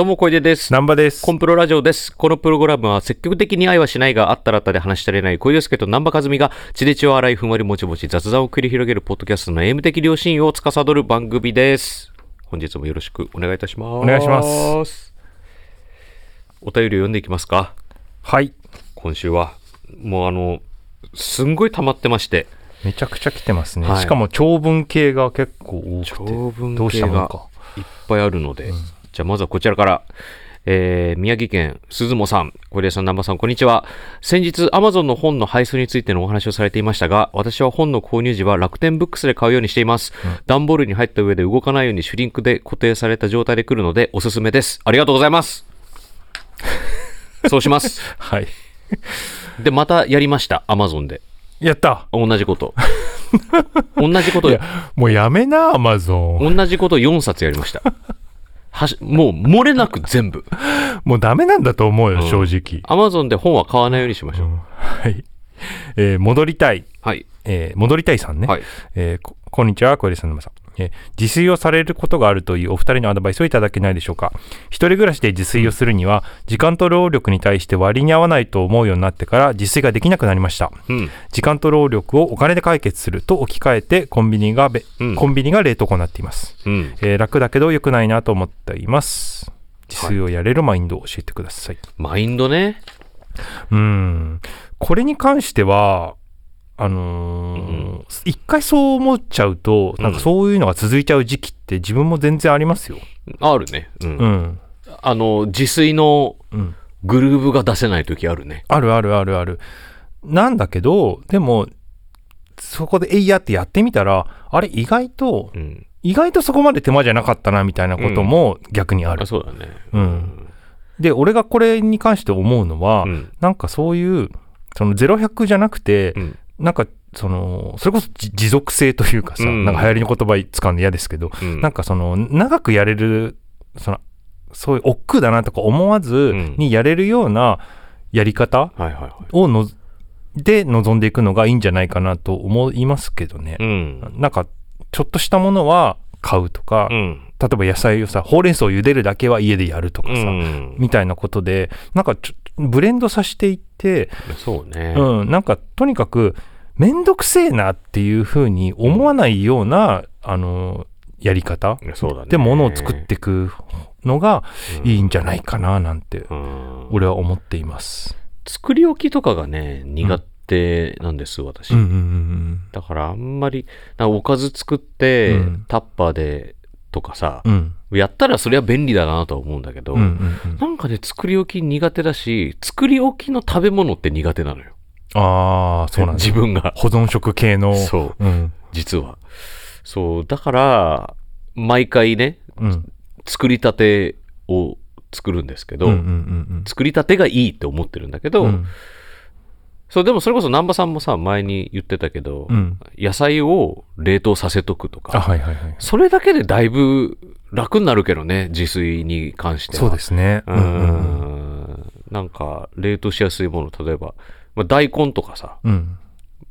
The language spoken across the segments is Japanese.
どうも、小出です。南波です。コンプロラジオです。このプログラムは積極的に愛はしないがあったらあったで話し足りない小出介と南波和美が血で血を洗いふんわりもちもち雑談を繰り広げるポッドキャストの M 的良心を司る番組です。本日もよろしくお願いいたします。お願いします。お便りを読んでいきますか。はい。今週は。もうあの、すんごい溜まってまして。めちゃくちゃ来てますね。はいしかも長文系が結構多くて。長文系が。いっぱいあるので、じゃあまずはこちらから。えー宮城県鈴もさん、小出さん、南波さん、こんにちは。先日、Amazon の本の配送についてのお話をされていましたが、私は本の購入時は楽天ブックスで買うようにしています。段ボールに入った上で動かないようにシュリンクで固定された状態で来るので、おすすめです。ありがとうございます。そうします。はい。で、またやりました、Amazon で。やった同じこと。同じこともうやめな、アマゾン。同じこと4冊やりました。はしもう漏れなく全部。もうダメなんだと思うよ、うん正直。アマゾンで本は買わないようにしましょう。はい。えー戻りたい。はい。えー戻りたいさんね。はい。えーここんにちは、小出さん、南波さん。えー自炊をされることがあるというお二人のアドバイスをいただけないでしょうか。一人暮らしで自炊をするには、時間と労力に対して割に合わないと思うようになってから自炊ができなくなりました。うん。時間と労力をお金で解決すると置き換えてコンビニがべ、うんコンビニが冷凍庫になっています、うん。えー楽だけど良くないなと思っています自炊をやれるマインドを教えてください、マインドね。うーんこれに関してはあのーうん一回そう思っちゃうとなんかそういうのが続いちゃう時期って自分も全然ありますよあるね。うん。うんあの、自炊のうんグルーブが出せない時あるね。あるあるあるあるなんだけどでもそこでえいやってやってみたらあれ意外とうん。意外とそこまで手間じゃなかったなみたいなことも逆にあるあ、。そうだね。うんで、俺がこれに関して思うのは、うん。なんかそういう、その0100じゃなくて、うん。なんかその、それこそじ持続性というかさ、うんなんか流行りの言葉使うの嫌ですけど、うん。なんかその、長くやれる、その、そういう億劫だなとか思わずんにやれるようなやり方。をの、で臨んでいくのがいいんじゃないかなと思いますけどね。うん。なんか、ちょっとしたものは買うとか、うん。例えば野菜をさ、ほうれん草を茹でるだけは家でやるとかさ、うん。みたいなことで、なんかちょブレンドさせていって、そうね。うん、なんかとにかく、めんどくせえなっていうふうに思わないような、あの、やり方そうだね。でものを作っていくのがいいんじゃないかななんて、うん。俺は思っています。作り置きとかがね、苦手なんです、私。だからあんまり、おかず作って、うんタッパーでとかさ。やったらそれは便利だなとは思うんだけど、なんかね、作り置き苦手だし、作り置きの食べ物って苦手なのよ。ああ、そうなんだ。自分が。保存食系の。そう、うん。実は。そう、だから、毎回ね、うん。作りたてを作るんですけど、うんうんうん作りたてがいいって思ってるんだけど、うん。うんそう、でもそれこそ南波さんもさ、前に言ってたけど、うん。野菜を冷凍させとくとあ、か、はいはいはい。それだけでだいぶ楽になるけどね、自炊に関しては。そうですね。うーん。なんか、冷凍しやすいもの、例えば、まあ、大根とかさ、うん。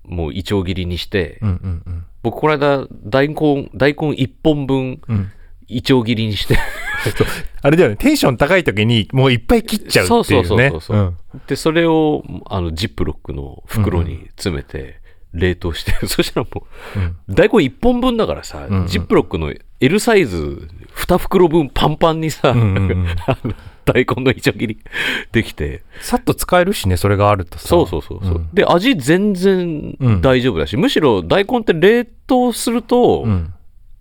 もういちょう切りにして、うんうんうん。僕この間、大根、大根1本分、うん。いちょう切りにして、あれだよね、テンション高い時にもういっぱい切っちゃうっていうね。そうそうそうそうそう。うん。で、それを、あの、ジップロックの袋に詰めて、冷凍して、そしたらもうん。う、大根1本分だからさ、うん。うんジップロックの L サイズ2袋分パンパンにさ、うんうんうん 大根のいちょう切り できて、さっと使えるしね、それがあるとさ。そうそうそうそう、うんで、味全然うん大丈夫だし、むしろ大根って冷凍すると、うん。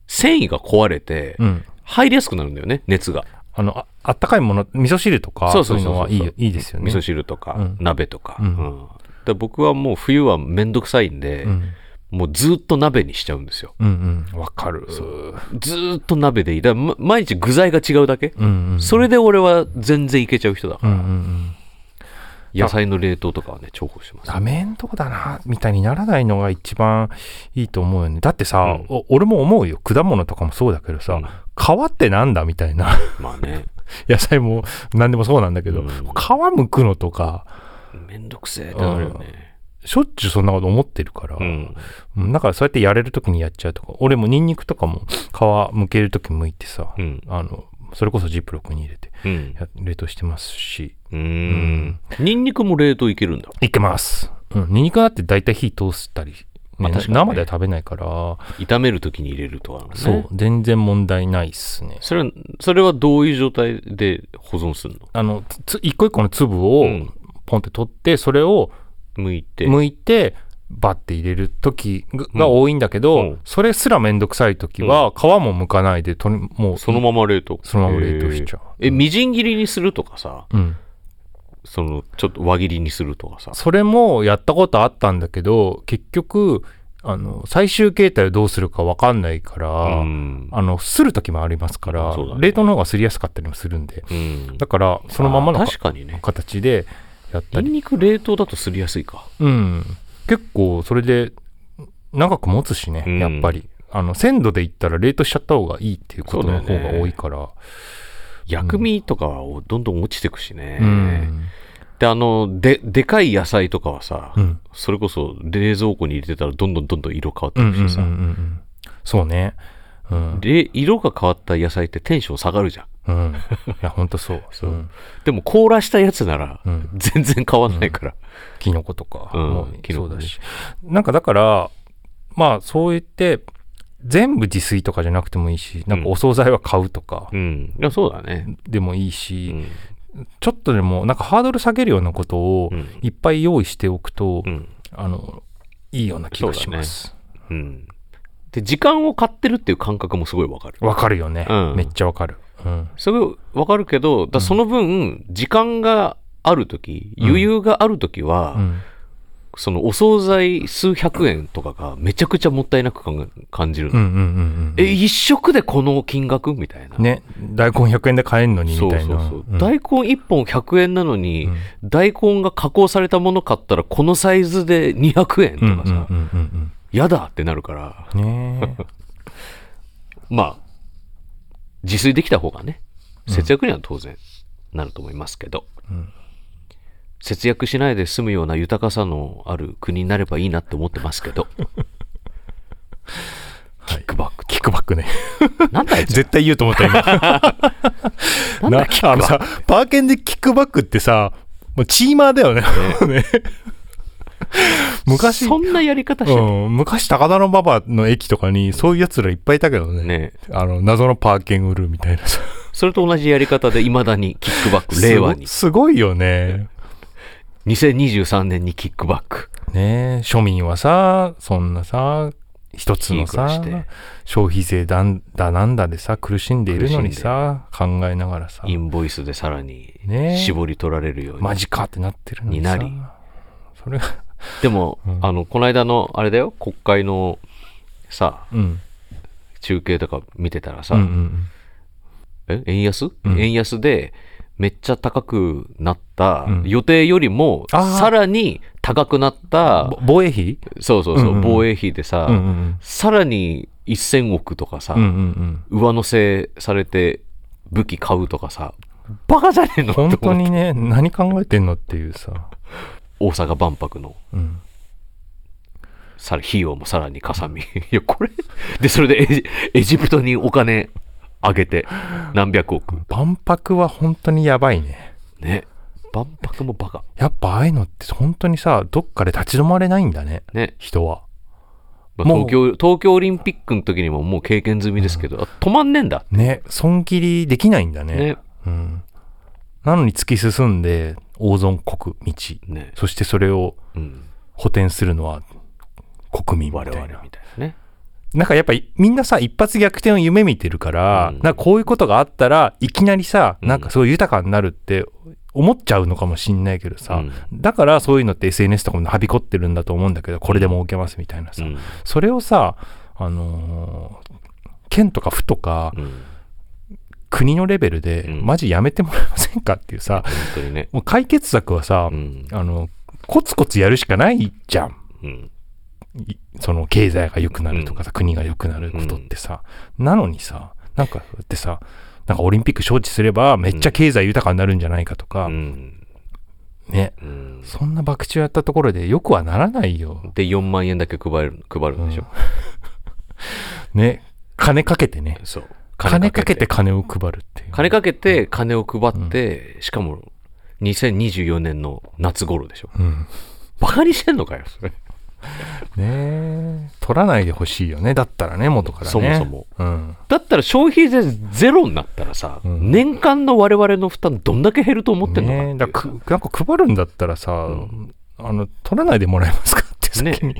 繊維が壊れて、うん。入りやすくなるんだよね、熱が。あの、ああったかいもの、味噌汁とか、そういうのはいいよいいですよね。味噌汁とか、うん鍋とか、うんうんで僕はもう冬はめんどくさいんで、うん。もうずっと鍋にしちゃうんですよ。うんうん。わかる。ずーっと鍋でいい。だからま毎日具材が違うだけ。うんうん。それで俺は全然いけちゃう人だから、うんうんうん。野菜の冷凍とかはね、重宝してます。ダメんとこだな、みたいにならないのが一番いいと思うよね。だってさ、うんお俺も思うよ。果物とかもそうだけどさ、うん皮ってなんだみたいな。まあね、野菜も何でもそうなんだけど、うん皮剥くのとか、めんどくせえってなるよね。しょっちゅうそんなこと思ってるから、うん。うんだからそうやってやれるときにやっちゃうとか、俺もニンニクとかも皮剥けるとき剥いてさ、うん。あの、それこそジップロックに入れてうん。や冷凍してますしうーん。ニンニクも冷凍いけるんだ。いけますうんニンニクだって大体火通したり、ねまあ確かにね生では食べないから、炒めるときに入れるとか、ね。そう。全然問題ないっすねそれは、それはどういう状態で保存するの？あのつ一個一個の粒をうんポンって取ってそれを剥いて。剥いてバッて入れる時がが多いんだけど、うんそれすらめんどくさい時は皮も剥かないでとりもうそのまま冷凍？そのまま冷凍しちゃうえみじん切りにするとかさ、うんその、ちょっと輪切りにするとかさ？それもやったことあったんだけど結局あの最終形態をどうするか分かんないから、うん。あのする時もありますから、ね冷凍の方がすりやすかったりもするんでうんだからそのままのあか確かにね。形でやったり、ニンニク冷凍だとすりやすいか。うん、結構それで長く持つしね、うん。やっぱり。あの鮮度で言ったら冷凍しちゃった方がいいっていうことの方が多いから。薬味とかはどんどん落ちてくしね。うん。で、あの、で、でかい野菜とかはさ、うん。それこそ冷蔵庫に入れてたらどんどんどんどん色変わってうんうんうんくしさ、うん。そうね。うん、で、色が変わった野菜ってテンション下がるじゃん。うん、いやほんとそうそううんでも凍らしたやつならうん全然変わんないから。キノコとかうんもキノコねそうだし、なんかだからまあそう言って全部自炊とかじゃなくてもいいしなんかお惣菜は買うとかうん。いや、そうだね。でもいいうし、ん。ちょっとでもなんかハードル下げるようなことをうん。いっぱい用意しておくと、うん。あのいいような気がしますうん。で、時間を買ってるっていう感覚もすごいわかる。わかるよね、うん。めっちゃわかる、うん、すごいわかるけど、だその分、時間があるとき、余裕があるときは、うん。そのお惣菜数百円とかがめちゃくちゃもったいなく感感じるの。うんうんうんうんえ、一食でこの金額みたいな。ね。大根100円で買えんのにみそうたいな。そうそう。うん。大根1本100円なのに、うん。大根が加工されたもの買ったらこのサイズで200円とうんかさ、うんうんうんやだってなるから、うんねえ。まあ、自炊できた方がね、節約には当然なると思いますけど、うん。節約しないで済むような豊かさのある国になればいいなって思ってますけど、キックバック。キックバックね。なんだあいつ絶対言うと思った今。なんだキックバック。パーケンでキックバックってさもうチーマーだよね。ね 昔そんなやり方してる、うん、昔高田馬場の駅とかにそういうやつらいっぱいいたけどね。ね。あの謎のパーケン売るみたいな。さそれと同じやり方でいまだにキックバック、令和に。すごいよね。2023年にキックバック。ねえ。庶民はさそんなさ一つのさ消費税だんだなんだでさ苦しんでいるのにさ考えながらさ。インボイスでさらにねえ。絞り取られるように。マジかってなってるのにさ。になり。それがでも、うん。あの、この間の、あれだよ、国会のさ、うん。中継とか見てたらさ、うんうんえ円安、うん。円安で、めっちゃ高くなった、うん。予定よりも、さらに高くなったぼ、防衛費？そうそうそう、うんうんうん。防衛費でさ、うんうんさらに1000億とかさ、うんうんうん。上乗せされて武器買うとかさ、バカじゃねえの本当にね何考えてんのっていうさ、大阪万博のうん、さ費用もさらにかさみ。いや、これ、で、それでエジエジプトにお金あげて、何百億。万博は本当にやばいねね。万博もバカ。やっぱああいうのって本当にさどっかで立ち止まれないんだねね。人はまあもう東京、東京オリンピックの時にももう経験済みですけど、あ止まんねえんだ。ね損切りできないんだねね。うん、なのに突き進んで大損国道ね。そしてそれをうん。補填するのは国民みたいなみたいなね。なんかやっぱりみんなさ一発逆転を夢見てるから、うんなんかこういうことがあったらいきなりさ、うんなんかすごい豊かになるって思っちゃうのかもしんないけどさ、うんだからそういうのって SNS とかもはびこってるんだと思うんだけどこれで儲けますみたいなさ、うん。それをさあのー県とか府とかうん。国のレベルで、うんマジやめてもらえませんかっていうさ本当にね。もう解決策はさ、うん。あのコツコツやるしかないじゃんうん。いその経済が良くなるとかさ、国が良くなることってさ、なのにさなんかだってさなんかオリンピック招致すればめっちゃ経済豊かになるんじゃないかとか、うん。ねうん。そんな博打をやったところでよくはならないよで、4万円だけ配る、配るんでしょ。ね金かけてねそう。金かけて金を配るっていう。金かけて金を配って、しかも2024年の夏頃でしょ。うん。バカにしてんのかよ、それ。ねえ。取らないでほしいよね。だったらね、元からね。そもそも。うん。だったら消費税ゼロになったらさ、うん年間の我々の負担どんだけ減ると思ってんのかねえだかなんか配るんだったらさ、んあの、取らないでもらえますか？って先に、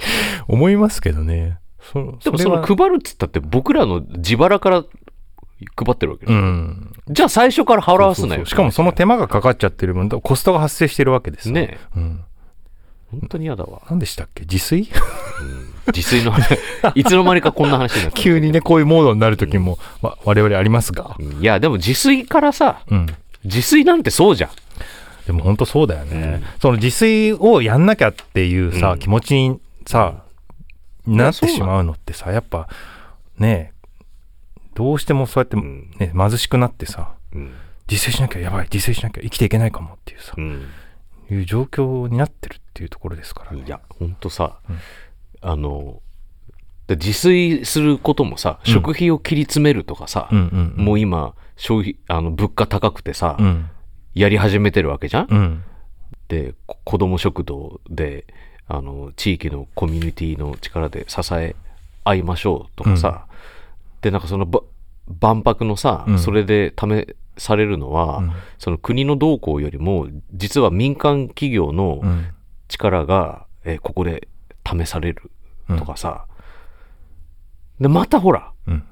思いますけどね。そでもその配るっつったって僕らの自腹から配ってるわけでうすよ、ん。じゃあ最初から払わすなよ。しかもその手間がかかっちゃってる分、コストが発生してるわけですよ。ねうん。本当に嫌だわ。何でしたっけ？自炊？自炊の話、いつの間にかこんな話になってる急にね、こういうモードになる時も、わ我々ありますが。いや、でも自炊からさ、うん。自炊なんてそうじゃん。でも本当そうだよね。うんその自炊をやんなきゃっていうさ、うん気持ちにさ、なってしまうのってさ、やっぱね、どうしてもそうやって、んね、貧しくなってさ、うん。自炊しなきゃやばい、自炊しなきゃ生きていけないかもっていうさ、うん。いう状況になってるっていうところですからね。いや、ほんとさ、うんあの、で自炊することもさ、うん食費を切り詰めるとかさ。もう今、消費、あの、物価高くてさ、うん。やり始めてるわけじゃん、うん。で、こ子供食堂で、あの、地域のコミュニティの力で支え合いましょうとかさ、で、なんかそのば万博のさ、うんそれで試されるのは、うんその国の動向よりも、実は民間企業のうん。力が、えーここで試されるとかさ、で、またほら、うん。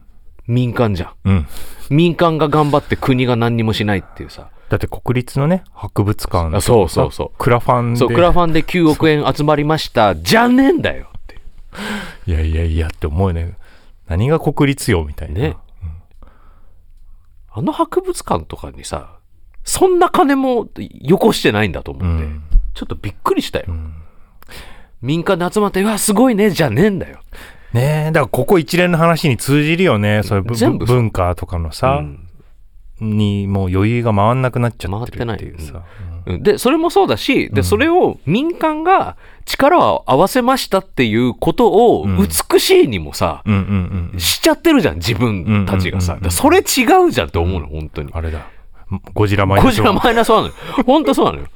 民間じゃん。うん。民間が頑張って国が何にもしないっていうさ、だって国立のね、博物館あそうそうそうクラファンで。そう、クラファンで9億円集まりました、じゃねえんだよってい やいやいやって思うよね。何が国立よみたいな。ねあの博物館とかにさ、そんな金もよこしてないんだと思って、うん。ちょっとびっくりしたよ。うん民間で集まって、うわ、すごいね、じゃねえんだよ。ねえ、だからここ一連の話に通じるよね。そういうぶ全部文化とかのさ、うんにもう余裕が回んなくなっちゃってるっていうさ。うんで、それもそうだし、で、うんそれを民間が力を合わせましたっていうことをうん美しいにもさ、うんうんうんうん。しちゃってるじゃん、自分たちがさ。それ違うじゃんって思うの、本当に。あれだ。ゴジラマイナスゴジラマイナスワンなのよ。本当そうなのよ。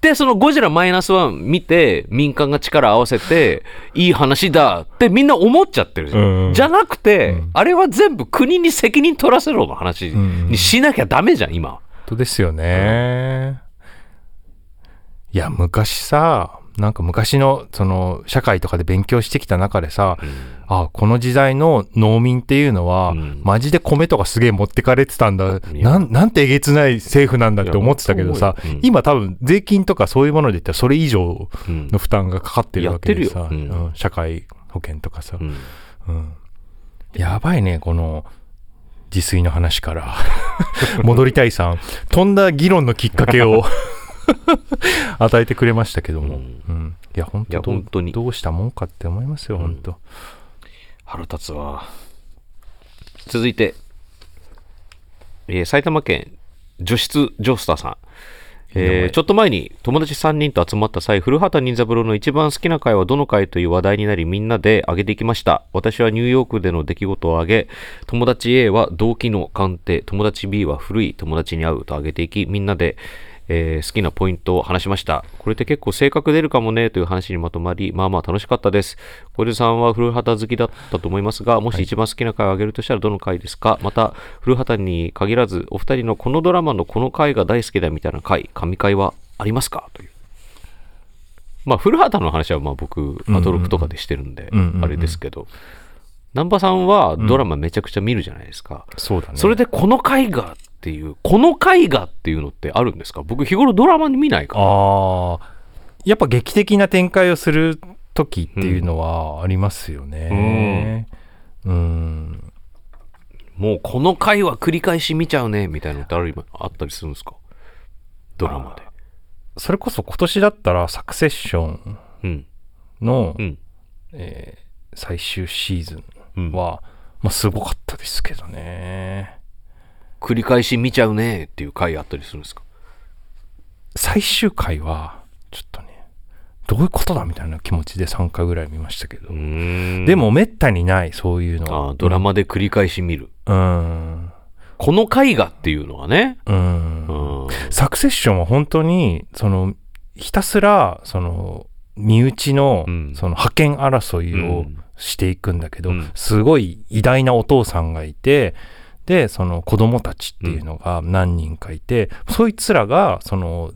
で、そのゴジラマイナスワン見て、民間が力合わせて、いい話だってみんな思っちゃってるじゃん。うんうんじゃなくて、うんあれは全部国に責任取らせろの話にしなきゃダメじゃん、今。本当ですよね。いや、昔さ、なんか昔の、その、社会とかで勉強してきた中でさ、あ、この時代の農民っていうのは、うん。マジで米とかすげえ持ってかれてたんだ。なん、なんてえげつない政府なんだって思ってたけどさうん。今多分税金とかそういうもので言ったらそれ以上うんの負担がかかってるわけでさ、うん。うん社会保険とかさ、うん。うん。やばいね、この自炊の話から。戻りたいさん。飛んだ議論のきっかけを 与えてくれましたけども。ううんんいや、本当本当にどうしたもんかって思いますよ、うん本当。腹立つわ。続いて、えー埼玉県除湿ジョスターさん。えーちょっと前に友達3人と集まった際、古畑任三郎の一番好きな回はどの回という話題になり、みんなで上げていきました。私はニューヨークでの出来事を挙げ、友達 A は動機の鑑定、友達 B は古い友達に会うと挙げていき、みんなで、えー好きなポイントを話しました。これって結構性格出るかもねという話にまとまり、まあまあ楽しかったです。小出さんは古畑好きだったと思いますが、もし一番好きな回を挙げるとしたらどの回ですか、また、古畑に限らず、お二人のこのドラマのこの回が大好きだみたいな回、神回はありますか？という。まあ、古畑の話はまあ僕、アドロクとかでしてるんでうんうんうん、あれですけど、南波さんはドラマめちゃくちゃ見るじゃないですか。そうだね。それでこの回がっていう、この回がっていうのってあるんですか？僕日頃ドラマに見ないから。ああ、やっぱ劇的な展開をする時っていうのはありますよね。うん。もうこの回は繰り返し見ちゃうね、みたいなのってあるあったりするんですか？ドラマで。それこそ今年だったらサクセッションうん。の、うん。えー最終シーズうんンは、まあすごかったですけどね。繰り返し見ちゃうねっていう回あったりするんですか？最終回は、ちょっとね、どういうことだみたいな気持ちで3回ぐらい見ましたけど、でもめったにないそういうのあードラマで繰り返し見る。うん。この絵画っていうのはね。うん。うん。サクセッションは本当にそのひたすらその身内のうん。その覇権争いをうん。していくんだけど、うん。すごい偉大なお父さんがいてでその子供たちっていうのが何人かいて、そいつらがその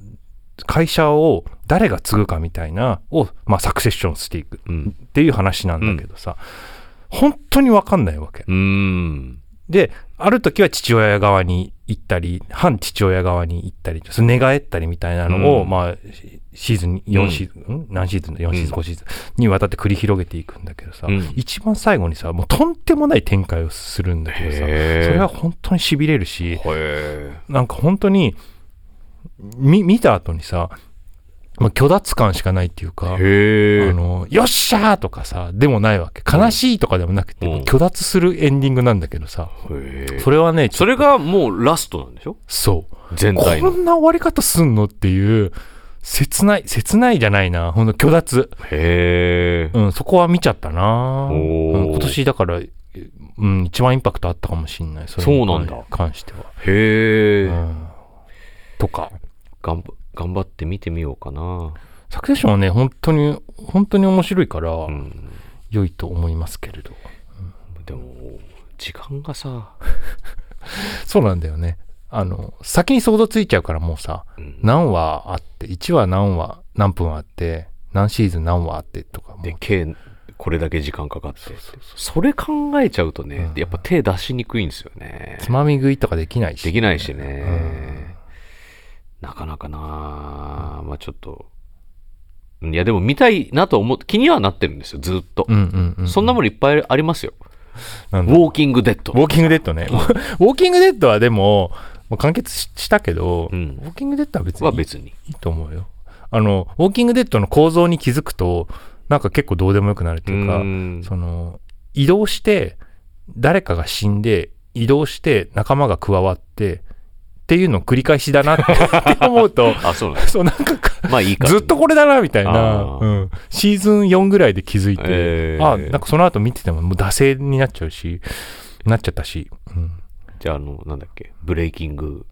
会社を誰が継ぐかみたいなを、まあ、サクセッションしていくうん。っていう話なんだけどさ、本当に分かんないわけ。うーん。で、ある時は父親側に行ったり、反父親側に行ったり、寝返ったりみたいなのを、うん。まあ、シーズン4シーズン、ん？何シーズンだ ?4 シーズン、うん。5シーズン。にわたって繰り広げていくんだけどさ、うん。一番最後にさ、もうとんでもない展開をするんだけどさ、それは本当に痺れるし、へなんか本当に、み見た後にさ、まあ、虚脱感しかないっていうか。あの、よっしゃーとかさ、でもないわけ。悲しいとかでもなくて、うん虚脱するエンディングなんだけどさ。それはね、それがもうラストなんでしょ？そう。全体の。こんな終わり方すんのっていう、切ない、切ないじゃないな。ほんと虚脱。へえ。うん、そこは見ちゃったな、うん今年だから、うん、一番インパクトあったかもしんない。れにそうなんだ関しては。へえ。うん。とか。頑張頑張って見てみようかな。サクセッションはね、本当に、本当に面白いから、うん。良いと思いますけれど。でも、時間がさ、そうなんだよね。あの、先に想像ついちゃうからもうさ、うん何話あって、1話何話、何分あって、何シーズン何話あってとかもで、計これだけ時間かかって。それ考えちゃうとね、やっぱ手出しにくいんですよね。つまみ食いとかできないし。できないしね。なかなかなまあちょっと。いや、でも見たいなと思う、気にはなってるんですよ、ずっと。そんなものいっぱいありますよ。ウォーキングデッドウ。ォーキングデッドね。ウォーキングデッドはでも、もう完結ししたけど、うんウォーキングデッドは別にいいは別に。いいと思うよ。あの、ウォーキングデッドの構造に気づくと、なんか結構どうでもよくなるっていうか、んその、移動して、誰かが死んで、移動して仲間が加わって、っていうのを繰り返しだなって 思うと、あ、そうなん。そうなんかまあいいか。ずっとこれだなみたいな、うん、シーズン4ぐらいで気づいて、えーあなんかその後見ててももう惰性になっちゃうしなっちゃったし、うん、じゃあ、あの、なんだっけ、ブレイキング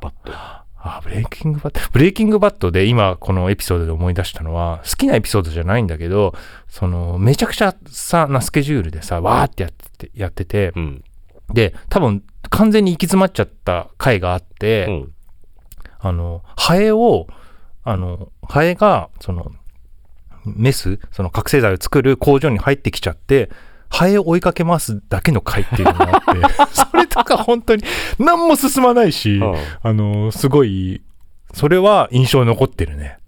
バット。あブレイキングバット？ブレイキングバットで今このエピソードで思い出したのは好きなエピソードじゃないんだけどそのめちゃくちゃさなスケジュールでさわーってやっててやっててうん。で多分完全に行き詰まっちゃった回があって、うん。あの、ハエを、あの、ハエが、その、メス、その覚醒剤を作る工場に入ってきちゃって、ハエを追いかけますだけの回っていうのがあって、それとか本当に何も進まないし、あの、すごい、それは印象に残ってるね。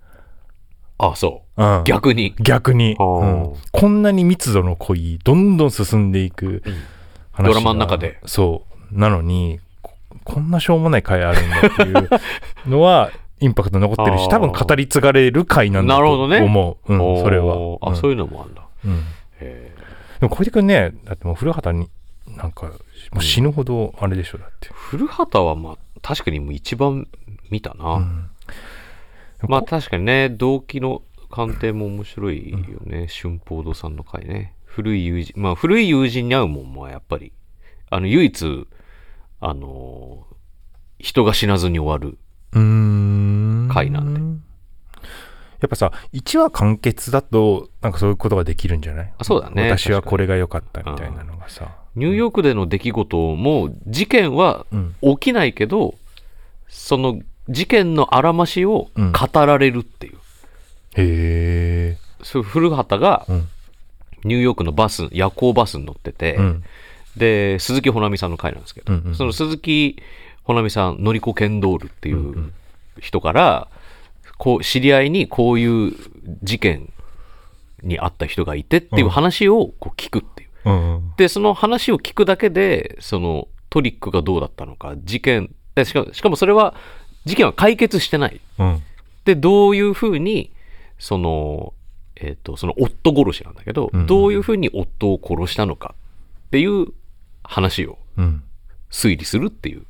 あ、そう。うん。逆に。逆に、うんこんなに密度の濃い、どんどん進んでいく話がドラマの中で。そう。なのに、ここんなしょうもない回あるんだっていうのは、インパクト残ってるし、多分語り継がれる回なんだとなるほどね思う。うん、それは。あ、うんそういうのもあるんだ。うんへでも小池君ね、だってもう古畑に、なんか、もう死ぬほどあれでしょ、だって。古畑はまあ、確かにもう一番見たな。うんまあ確かにね、動機の鑑定も面白いよね。春報堂さんの回ね。古い友人、まあ古い友人に会うもんもやっぱり、あの唯一、あのー人が死なずに終わる。回なんでやっぱさ、1話完結だと、なんかそういうことができるんじゃない？あそうだね私はこれが良かったみたいなのがさ。ニューヨークでの出来事も、事件はうん。起きないけど、その事件のあらましをうん語られるっていう。へえ。そう古畑がうん。ニューヨークのバス、夜行バスに乗ってて、うん。で、鈴木保奈美さんの回なんですけど、うんうんその鈴木保奈美さん、のりこケンドールっていうんううん人から、こう、知り合いにこういう事件にあった人がいてっていう話をこう聞くっていう。うん。で、その話を聞くだけで、そのトリックがどうだったのか、事件、でしかもしかもそれは、事件は解決してない。うん。で、どういうふうに、その、えっ、と、その夫殺しなんだけど、うん。どういうふうに夫を殺したのかっていう話をうん。推理するっていう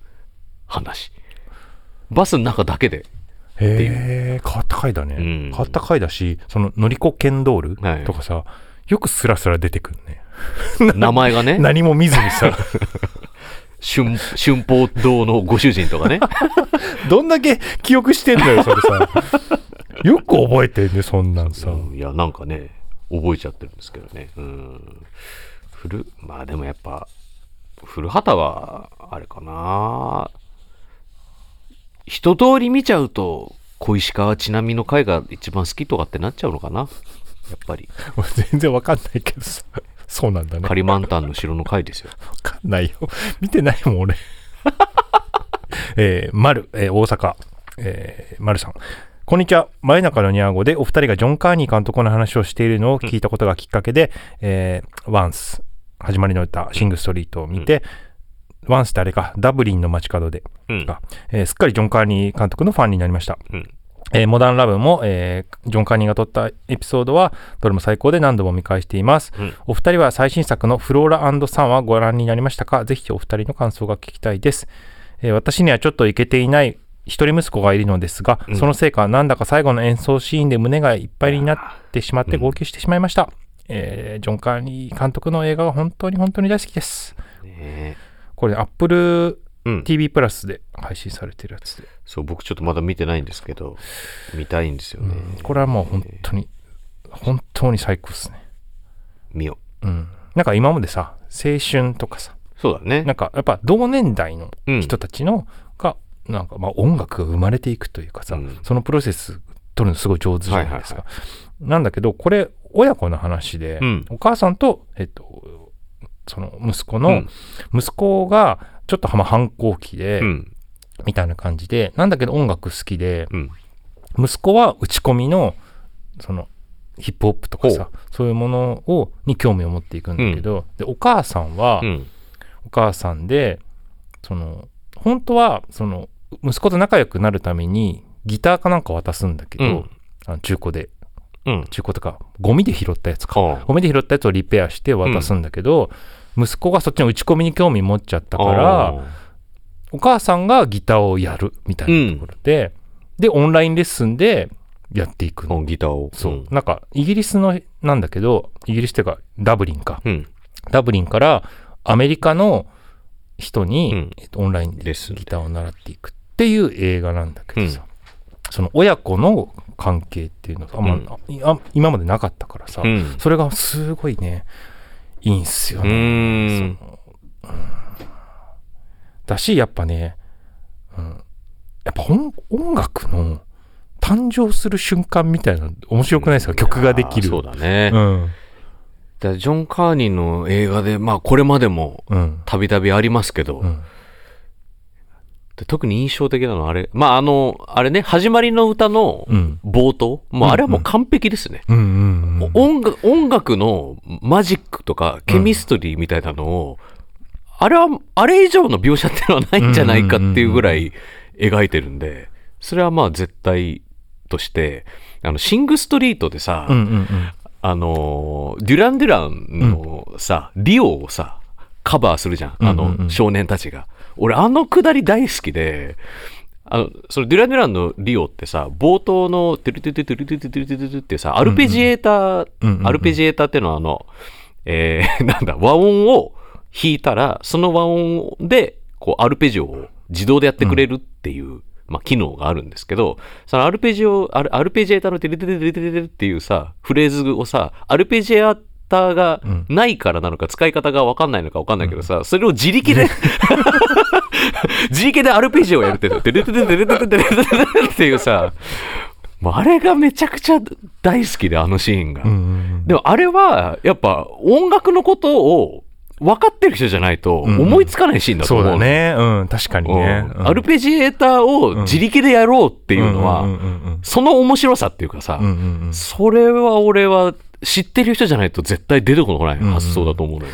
話。バスの中だけで。へえ変わった回だね、うん。変わった回だしそののりこケンドールはい。とかさ、よくスラスラ出てくるね。名前がね、何も見ずにさ。春春宝堂のご主人とかね。どんだけ記憶してんだよそれさよく覚えてんねそんなんさ、うんいや、なんかね、覚えちゃってるんですけどね。うん。古、まあでもやっぱ、古畑は、あれかな。一通り見ちゃうと、小石川ちなみの回が一番好きとかってなっちゃうのかな。やっぱり、俺全然わかんないけどさそうなんだねカリマンタンの城の回ですよ。わかんないよ。見てないもん、俺。えー、丸、えー大阪、えー、丸さん。こんにちは。真夜中のニャーゴでお二人がジョン・カーニー監督の話をしているのを聞いたことがきっかけで、えー、ワンス、始まりの歌、シング・ストリートを見て、ワンスってあれか、ダブリンの街角で、うん。かえーすっかりジョン・カーニー監督のファンになりました。うん。えーモダンラブも、えージョン・カーニーが撮ったエピソードはどれも最高で何度も見返しています、うんお二人は最新作のフローラサンはご覧になりましたか？ぜひお二人の感想が聞きたいです、えー私にはちょっといけていない一人息子がいるのですが、うん。そのせいかなんだか最後の演奏シーンで胸がいっぱいになってしまって号泣してしまいました、えージョン・カーニー監督の映画が本当に本当に大好きです。ねこれ Apple うん。TV プラスで配信されてるやつで、そう、僕ちょっとまだ見てないんですけど、見たいんですよね。これはもう本当に本当に最高ですね。見よう。ん、なんか今までさ青春とかさう。そうだね。な。んかやっぱ同年代のうん。人たちのがなんかまあ音楽が生まれていくというかさ、うんそのプロセス取るのすごい上手じゃないですか。はいなんだけどこれ親子の話で、うんお母さんと、えっと、その息子のうん、息子がちょっとまあ反抗期で、うん。みたいな感じでなんだけど音楽好きでうん。息子は打ち込みのそのヒップホップとかさそういうものをに興味を持っていくんだけど、でお母さんは、うん。お母さんでその本当はその息子と仲良くなるためにギターかなんか渡すんだけど、うん。あの中古で。うん。中古とかゴミで拾ったやつか。はゴミで拾ったやつをリペアして渡すんだけど、息子がそっちの打ち込みに興味持っちゃったからお母さんがギターをやるみたいなところで、でオンラインレッスンでやっていくの。うんギターを。そう、なんかイギリスのなんだけどイギリスっていうかダブリンか。うん。ダブリンからアメリカの人に、うん。えっと、オンラインでギターを習っていくっていう映画なんだけどさ、その親子の関係っていうのがあん。ま、あ今までなかったからさ、うん。それがすごいねいいんすようね。だしやっぱね、うん、やっぱ音音楽の誕生する瞬間みたいなの面白くないですか、曲ができる。そうだね。うんジョン・カーニーの映画で、まあこれまでもうん。たびたびありますけど、うん。で特に印象的なのはあれ、まああの、あれね、始まりの歌のうん。冒頭、もうあれはもう完璧ですね。音楽のマジックとかケミストリーみたいなのを、あれは、あれ以上の描写っていうのはないんじゃないかっていうぐらい描いてるんで、それはまあ絶対として、あの、シングストリートでさ、うんうんうんあのー、デュラン・デュランのさ、リオをさ、カバーするじゃん。あうんうんうんの少年たちが。俺、あのくだり大好きで、あの、そのデュラン・デュランのリオってさ、冒頭のトゥルトゥトゥトゥルトゥトゥトゥルトゥトゥトゥってさ、アルペジエーター、うんうんうんアルペジエーターっていうのはあの、えー、なんだ、和音を弾いたら、その和音で、こう、アルペジオを自動でやってくれるっていう、まあ、機能があるんですけど、そのアルペジオ、アルアルペジエーターのテレテレテレテレっていうさ、フレーズをさ、アルペジエーターがないからなのか、使い方がわかんないのかわかんないけどさ、それを自力で、自力でアルペジオをやるって、テレテレテレテレテレテレっていうさ、あれがめちゃくちゃ大好きで、あのシーンが。でもあれは、やっぱ音楽のことを分かってる人じゃないとうん。うん思いつかないシーンだとそう思うの。だね。うん、確かにね。うん。アルペジエーターを自力でやろうっていうのは、うんうんうんその面白さっていうかさ、うんうんうんうん。それは俺は知ってる人じゃないと絶対出てこない発想だと思うのよ。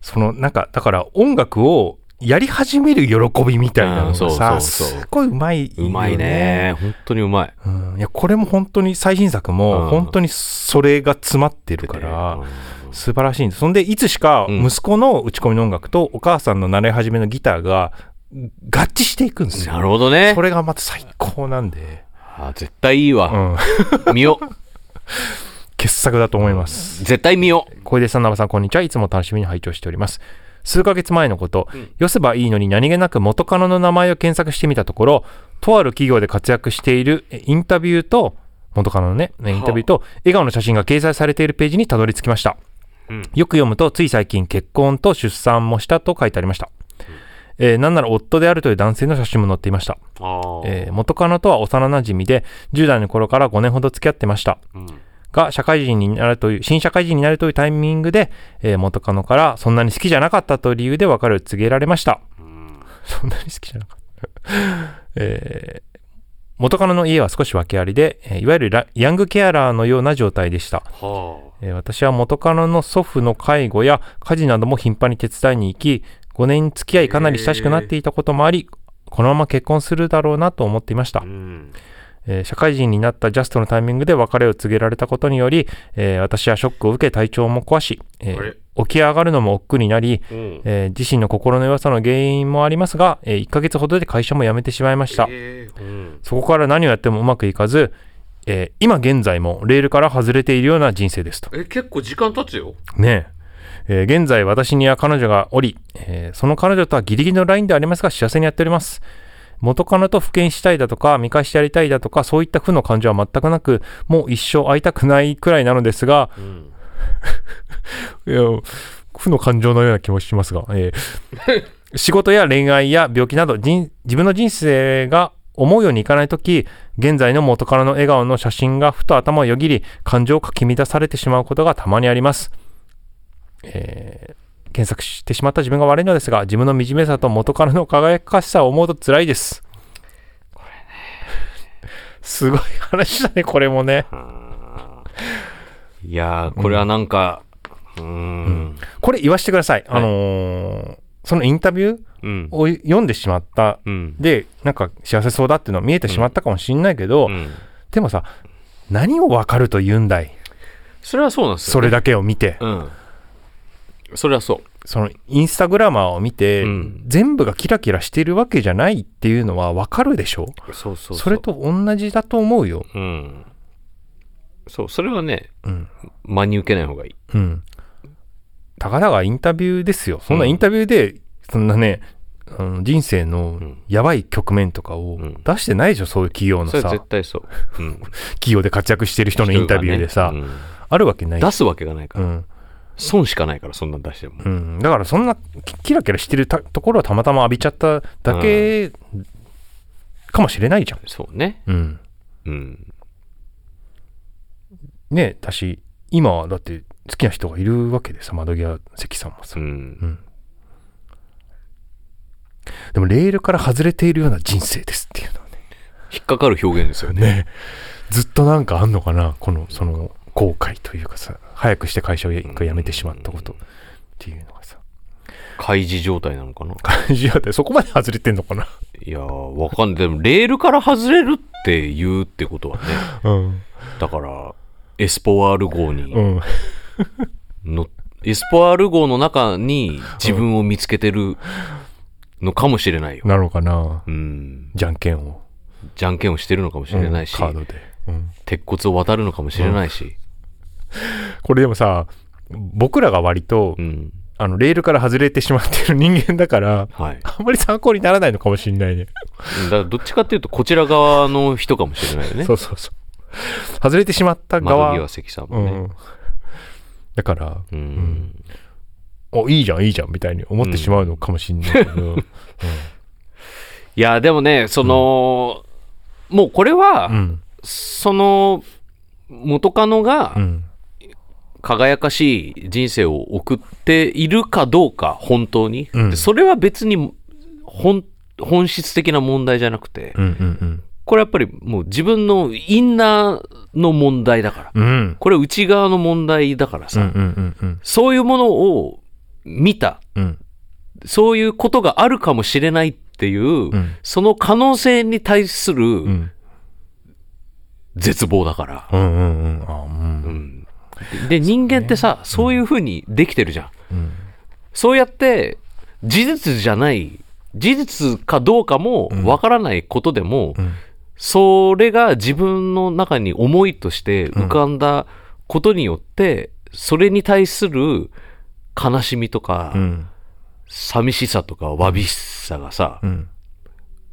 そのなんかだから音楽をやり始める喜びみたいなのうんそうがさ、そうそう。すごいうまいよ、うまいね。本当にうまい。うん、いやこれも本当に最新作うん。も本当にそれが詰まってるから、うん素晴らしいんですそんでいつしかうん息子の打ち込みの音楽とお母さんの習い始めのギターが合致していくんですよなるほどねそ。れがまた最高なんで、あ絶対いいうわ。ん。見よ。傑作だと思います。絶対見よ。小出さん、生さん、こんにちは。いつも楽しみに拝聴しております。数ヶ月前のこと、よせばいいのに何気なく元カノの名前を検索してみたところ、とある企業で活躍しているえインタビューと、元カノのね、インタビューと、笑顔の写真が掲載されているページにたどり着きました。うんよく読むと、つい最近結婚と出産もしたと書いてありました。えーなんなら夫であるという男性の写真も載っていました。えー元カノとは幼馴染で、10代の頃から5年ほど付き合ってました。うんが社会人になるという、新社会人になるというタイミングで、えー元カノからそんなに好きじゃなかったという理由で別れを告げられました。うんそんなに好きじゃなかった。えー元カノの家は少し訳ありで、えーいわゆるラヤングケアラーのような状態でした。はえー私は元カノの祖父の介護や家事なども頻繁に手伝いに行き、5年付き合いかなり親しくなっていたこともあり、このまま結婚するだろうなと思っていました。えー社会人になったジャストのタイミングで別れを告げられたことにより、えー私はショックを受け体調も壊し、えー起き上がるのも億劫になり、うん。えー自身の心の弱さの原因もありますが、え1ヶ月ほどで会社も辞めてしまいました。えーうん。そこから何をやってもうまくいかず、えー今現在もレールから外れているような人生ですと。え結構時間経つよ。ねええー現在私には彼女がおり、えーその彼女とはギリギリのラインでありますが幸せにやっております。元カノと復縁したいだとか、見返してやりたいだとか、そういった負の感情は全くなく、もう一生会いたくないくらいなのですが、うん いや負の感情のような気もしますが、えー 仕事や恋愛や病気など人自分の人生が思うようにいかないとき、現在の元カノの笑顔の写真がふと頭をよぎり、感情をかき乱されてしまうことがたまにあります。えー検索してしまった自分が悪いのですが、自分の惨めさと元カノの輝かしさを思うと辛いです。これね。すごい話だね、これもね。いやーこれはなんかうんこれ言わせてください。あのーそのインタビューうん。を読んでしまった。うん。で、なんか幸せそうだっていうのは見えてしまったかもしんないけど、うん。でもさ、何を分かると言うんだい？それはそうなんですよ。それだけを見て。うん。それはそう。そのインスタグラマーを見て、うん。全部がキラキラしてるわけじゃないっていうのは分かるでしょ？そうそう。それと同じだと思うよ。うん。そうそれはねうん。真に受けない方がいい。うん。たかだがインタビューですよ。そんなうんインタビューで、そんなね、あの人生のん。やばい局面とかをうん。出してないでしょ、そういう企業のさ、は絶対そう、うん、企業で活躍してる人のインタビューでさ、人がね。あるわけない。うん出すわけがないから、うん。損しかないからそんなん出しても、うん、だからそんなキキラキラしてるたところをたまたま浴びちゃっただけかもしれないじゃん。そうね。うん。うん。ねだし、今はだって好きな人がいるわけでさ、窓際関さんもさ。うん。でもレールから外れているような人生ですっていうのはね。引っかかる表現ですよね。ね。ずっとなんかあんのかな？この、その後悔というかさ、早くして会社を一回辞めてしまったことっていうのがさ。開示状態なのかな？感じだってそこまで外れてんのかな？いやーわかんない。でもレールから外れるって言うってことはね。うん。だからエスポワール号にうん。の、エスポワール号の中に自分を見つけてるのかもしれないよ、なのかなうん、じゃんけんを。じゃんけんをしてるのかもしれないし、うんカードで。うん。鉄骨を渡るのかもしれないし、これでもさ、僕らが割と、うんあの、レールから外れてしまってる人間だから、はい、あんまり参考にならないのかもしれないね。だからどっちかっていうとこちら側の人かもしれないよねそうそうそう。外れてしまった窓側。際関さんうもね、ん。だから、うんお、いいじゃん、いいじゃん、みたいに思ってしまうのかもしれないけど。いやでもねその、もうこれは、うん。その元カノがうん。輝かしい人生を送っているかどうか本当に、うんでそれは別に本本質的な問題じゃなくてうん。うん。これやっぱりもう自分のインナーの問題だからうん。うん。これ内側の問題だからさ、うん。うん。うん。そういうものを見たうん。そういうことがあるかもしれないっていう、うん。その可能性に対すうるん。絶望だから、うん。うん。うん。で人間ってさそういうふうにできてるじゃん、うん。そうやって事実じゃない事実かどうかもわからないことでも、うん。それが自分の中に思いとして浮かんだことによって、それに対する悲しみとか、うん。寂しさとかわびしさがさ、うん。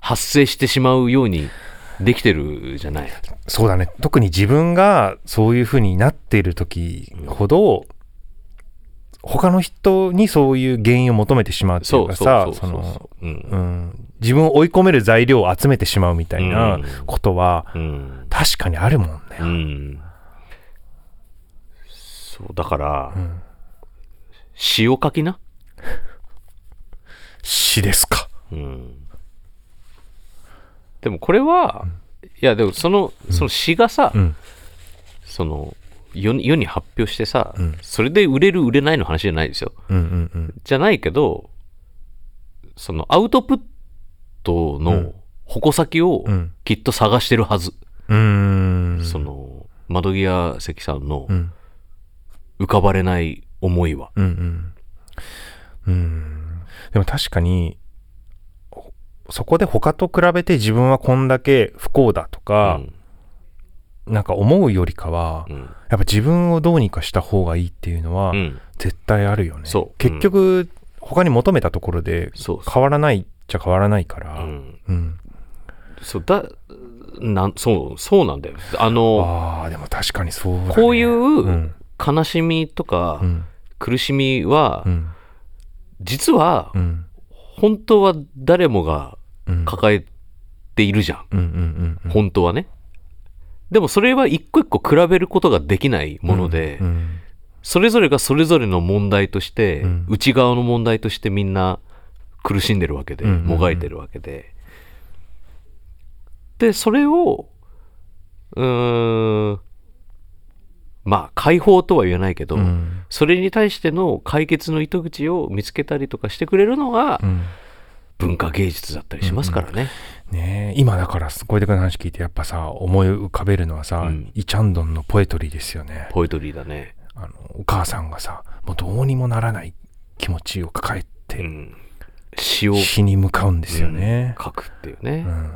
発生してしまうようにできてるじゃない。そうだね。特に自分がそういう風になっている時ほど、他の人にそういう原因を求めてしまうっていそううかさそのそう。うんうん自分を追い込める材料を集めてしまうみたいなうんことはうん確かにあるもんね。うん。そう、だから、ん詩を書きな？詩ですか。うん。でもこれは、いや、でもその、その詩がさ、うんその、世に世に発表してさ、うん。それで売れる売れないの話じゃないですよ。うんうんうん。じゃないけど、そのアウトプットのうん。矛先をうん。きっと探してるはず。うーん。その、窓際関さんのうん。浮かばれない思いは。うんうん。うん。でも確かにほそこで他と比べて自分はこんだけ不幸だとか、なんか思うよりかは、うん。うん。やっぱ自分をどうにかした方がいいっていうのはうん。絶対あるよね。そう結局、他に求めたところで。変わらないっちゃ変わらないから。うん。うんそう、だ、なん、そう、そうなんだよ。あの、ああでも確かにそうだね、こういううん悲しみとかうん苦しみはう、ん実はう、ん本当は誰もがうん抱えているじゃん本当はね。でもそれは一個一個比べることができないもので、うんそれぞれがそれぞれの問題として、うん。内側の問題としてみんな苦しんでるわけで、うんうんうん。もがいてるわけで。で、それを、うーん、まあ、解放とは言えないけど、うん。それに対しての解決の糸口を見つけたりとかしてくれるのがうん。文化芸術だったりしますからね。ねえ今だから小出君の話聞いてやっぱさ思い浮かべるのはさ、うんイチャンドンのポエトリーですよねポエトリーだね。あのお母さんがさもうどうにもならない気持ちを抱えうてん。詩を死に向かうんですよね、書くっていうね。うん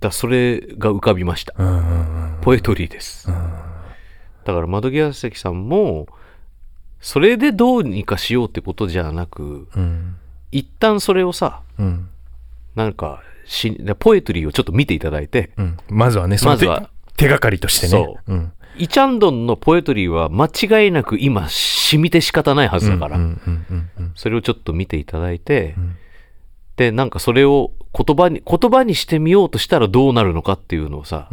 だそれが浮かびました。うんうんポエトリーです。うんだから窓際関さんも、それでどうにかしようってことじゃなく、うん一旦それをさ、うんなんかし、ポエトリーをちょっと見ていただいて、うん。まずはねその手まずは。手がかりとしてね。そう。うん。イチャンドンのポエトリーは間違いなく今染みて仕方ないはずだから、それをちょっと見ていただいて、ん。で、なんかそれを言葉に、言葉にしてみようとしたらどうなるのかっていうのをさ、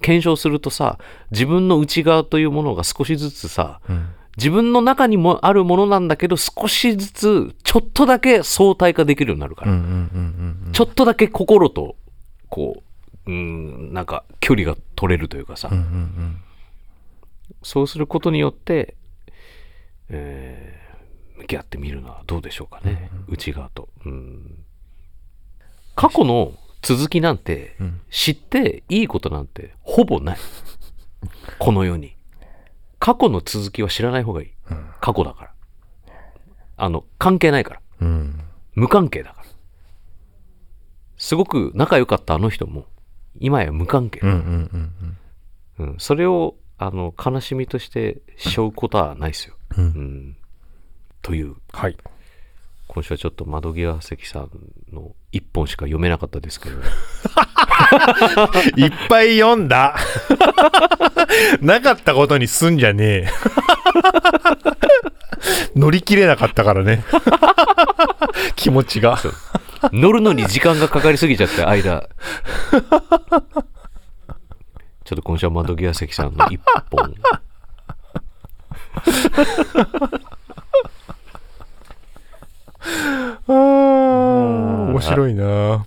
検証するとさ、自分の内側というものが少しずつさ、うん自分の中にもあるものなんだけど、少しずつ、ちょっとだけ相対化できるようになるから、うんうんうんうんちょっとだけ心と、こう、うん、なんか距離が取れるというかさ、うんうんそうすることによって、えー向き合ってみるのはどうでしょうかね、内側と、うん。過去の続きなんて、うん。知っていいことなんてほぼない。この世に。過去の続きは知らない方がいい。うん過去だから。あの、関係ないから。うん無関係だから。すごく仲良かったあの人も、今や無関係。それを、あの、悲しみとして背負うことはないですよ。うんうん。という、はい今週はちょっと窓際関さんの一本しか読めなかったですけど、いっぱい読んだ。なかったことにすんじゃねえ。乗り切れなかったからね。気持ちが。乗るのに時間がかかりすぎちゃって、間。ちょっと今週は窓際関さんの一本。面白いな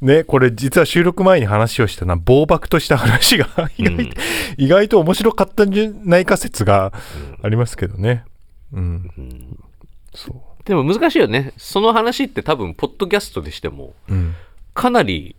ね、これ実は収録前に話をしたな、暴漠とした話が意外,、うん意外と面白かったんじゃないか説がありますけどね。うん。うんそう。でも難しいよね。その話って多分、ポッドキャストでしても、うん。かなり、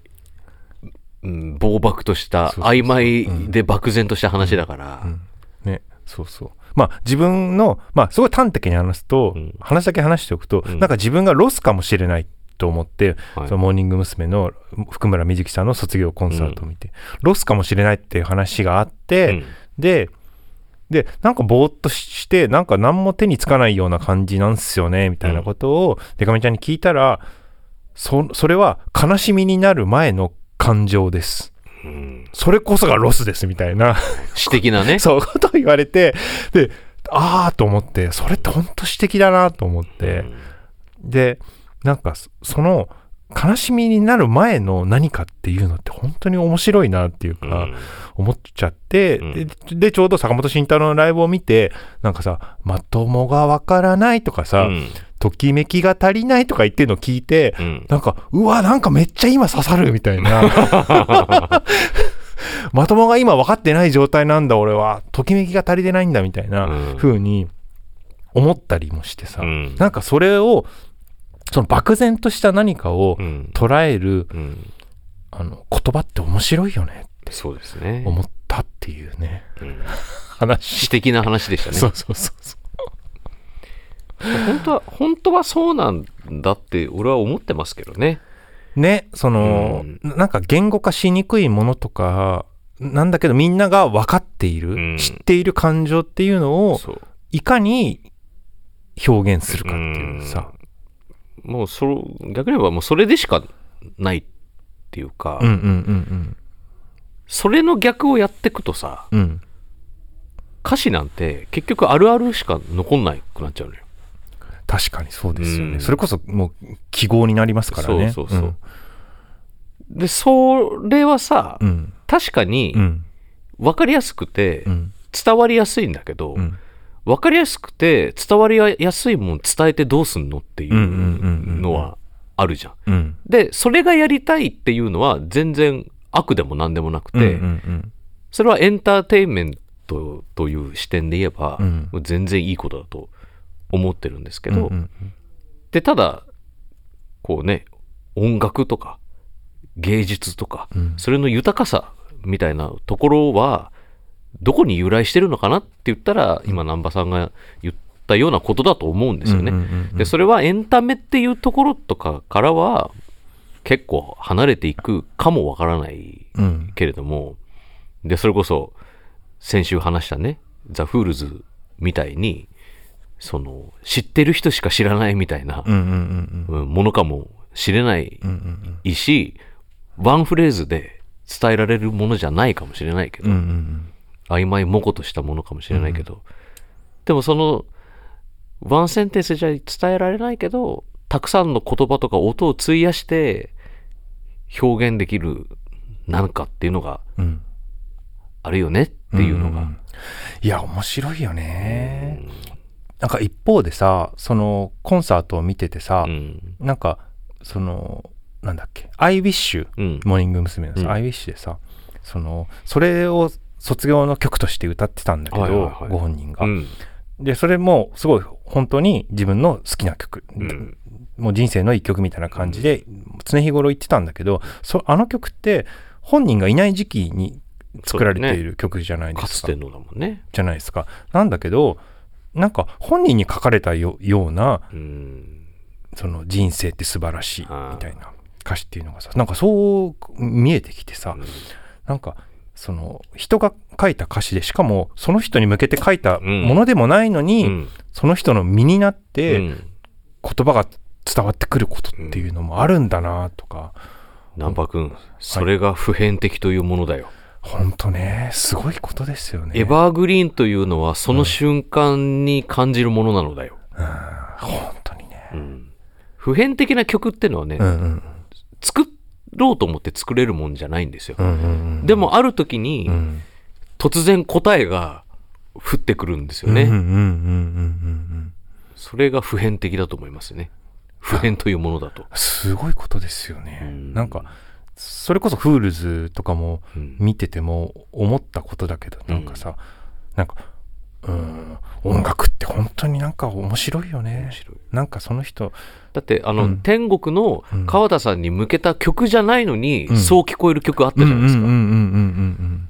うん、暴漠とした、曖昧で漠然とした話だから、うんね、そうそう。まあ自分の、まあすごい端的に話すと、うん。話だけ話しておくと、うん。なんか自分がロスかもしれないっと思って、はい。そのモーニング娘。の福村瑞希さんの卒業コンサートを見て、ロスかもしれないっていう話があって、うん。で、で、なんかぼーっとして、なんか何も手につかないような感じなんすよね、みたいなことを、デカミちゃんに聞いたら、そ、それは悲しみになる前の感情です。うん。それこそがロスです、みたいな、詩的なね。そういうことを言われて、で、あーと思って、それって本当詩的だなと思って、で、なんかそ、その、悲しみになる前の何かっていうのって本当に面白いなっていうか、うん。思っちゃって、うん。ででちょうど坂本慎太郎のライブを見てなんかさ「まともがわからない」とかさ、うんときめきが足りない」とか言ってるのを聞いて、うん。なんかうわなんかめっちゃ今刺さるみたいな。まともが今分かってない状態なんだ俺は。ときめきが足りてないんだみたいなうん。風に思ったりもしてさ、うん。なんかそれをその漠然とした何かをうん。捉える、うん。あの言葉って面白いよね。ってそうですね。思ったっていうね。うん。話。詩的な話でしたね。そうそうそうそう本当は、本当はそうなんだって俺は思ってますけどね。ねその、うんなんか言語化しにくいものとかなんだけどみんなが分かっている、うん知っている感情っていうのを。いかに表現するかっていうさ、もうそれ、逆に言えばもうそれでしかないっていうか、うん、うんうんそれの逆をやっていくとさ、うんうん歌詞なんて結局あるあるしか残んなくなっちゃうのよ。確かにそうですよね、うん。それこそもう記号になりますからね。そうそうそう。で、それはさ、うん。うん確かにうん。分かりやすくてうん。伝わりやすいんだけど、うん。分かりやすくて伝わりやすいもん伝えてどうすんのっていうんうんうんうんうのはあるじゃん。うん。で、それがやりたいっていうのは全然悪でも何でもなくて、うんうんそれはエンターテインメントという視点で言えば、全然いいことだと思ってるんですけど、うんうんで、ただ、こうね、音楽とか芸術とか、うん。それの豊かさみたいなところは、どこに由来してるのかなって言ったら、今、南波さんが言ったようなことだと思うんですよね。うんうんうんうんで、それはエンタメっていうところとかからは、結構離れていくかもわからないうん。けれども、で、それこそ、先週話したね、ザ・フールズみたいに、その、知ってる人しか知らないみたいなうんうんうんうん。ものかもしれないうんうんし、ワンフレーズで伝えられるものじゃないかもしれないけど、うんうんうん。曖昧模糊としたものかもしれないけど、でもその、ワンセンテンスじゃ伝えられないけど、たくさんの言葉とか音を費やして表現できるなんかっていうのがうん。あるよねっていうのが。んいや面白いよね、なんか一方でさそのコンサートを見ててさ、うん。なんかそのなんだっけ「アイウィッシュうん。モーニング娘。のさ、うんアイウィッシュでさそのそれを卒業の曲として歌ってたんだけど、はいはいはいご本人が、うん。でそれもすごい本当に自分の好きな曲、うんもう人生の一曲みたいな感じで常日頃言ってたんだけどそあの曲って本人がいない時期に作られている曲じゃないですか。かつてのだもんね。じゃないですか。なんだけどなんか本人に書かれたよようなうん。その人生って素晴らしいみたいな歌詞っていうのがさなんかそう見えてきてさ、なんかその人が書いた歌詞でしかもその人に向けて書いたものでもないのに、うん。その人の身になってうん言葉が伝わってくることっていうのもあるんだなとか、南波君、それが普遍的というものだよ。ほんとねすごいことですよね。エバーグリーンというのはその瞬間に感じるものなのだよ。うん本当にね。うん普遍的な曲ってのはね、うんうん作ろうと思って作れるもんじゃないんですよ。うんうんうんでもある時にうん突然答えが降ってくるんですよね。それが普遍的だと思いますね。普遍というものだと。すごいことですよね。うんなんかそれこそフールズとかもうん。見てても思ったことだけどなんかさ、なんかうん音楽って本当になんか面白いよね。面白い。なんかその人だってあの、うん。天国の川田さんに向けた曲じゃないのに、うん。そう聞こえる曲あったじゃないですか。うんうんうんうんうん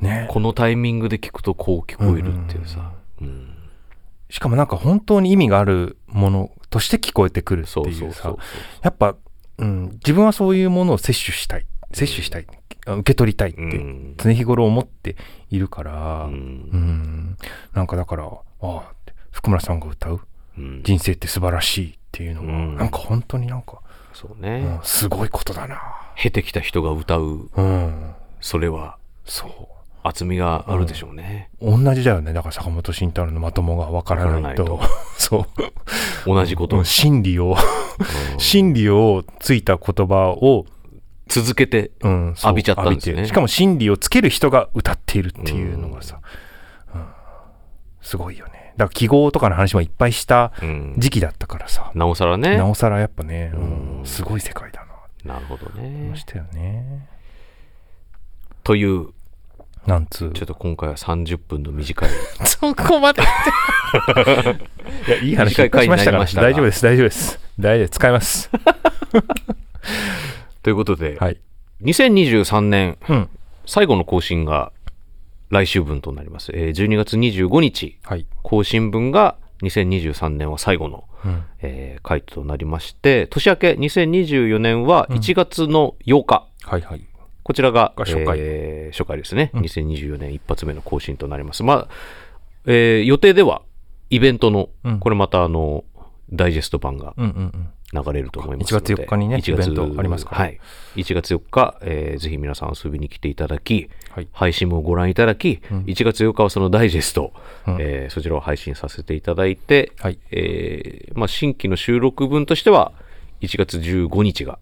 うんね。このタイミングで聞くとこう聞こえるっていうさ。うんしかもなんか本当に意味があるものとして聞こえてくるってそういうさやっぱ、うん、自分はそういうものを摂取したい。摂取したい。あ受け取りたいってうん。常日頃思っているから、ううん。ん、なんかだからああって福村さんが歌う。うん。人生って素晴らしいっていうのは、うん。なんか本当になんか、そうね。うん、すごいことだな。経てきた人が歌う。うん。それは。そう厚みがあるでしょうね、同じだよね。だから坂本慎太郎のまともがわからないと。そう。同じこと、うん。真理をうん。真理をついた言葉を、続けて浴びちゃったんですね。浴びてしかも真理をつける人が歌っているっていうのがさ、うん。すごいよね。だから記号とかの話もいっぱいしたうん。時期だったからさ、なおさらね。なおさらやっぱね、ううん。ん、すごい世界だな。なるほどね。ましたよね。というなんつう。ちょっと今回は30分の短い。そこまで。いやいい話しましたから。大丈夫です。大丈夫です。大丈夫使います。ということで、はい。2023年うん。最後の更新が来週分となります、えー12月25日。はい、更新分が2023年は最後の、うん、えー回となりまして年明け2024年は1月の8日、はいはいこちらがが初回。えー初回ですね、うん。2024年一発目の更新となります。まあ、えー予定ではイベントの、うん。これまたあのダイジェスト版がうんうんうん。流れると思いますので。1月4日にね1月イベントありますから。はい、1月4日、えーぜひ皆さん遊びに来ていただきはい。配信もご覧いただき、うん。1月4日はそのダイジェスト、うん。えーそちらを配信させていただいて、はい。えーまあ、新規の収録分としては1月15日が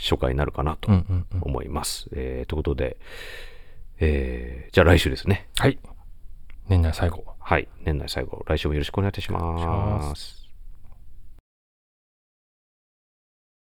初回になるかなとうんうんうん思います。えーということで、えーじゃあ来週ですね。はい年内最後はい。年内最後、来週もよろしくお願いいたし。ます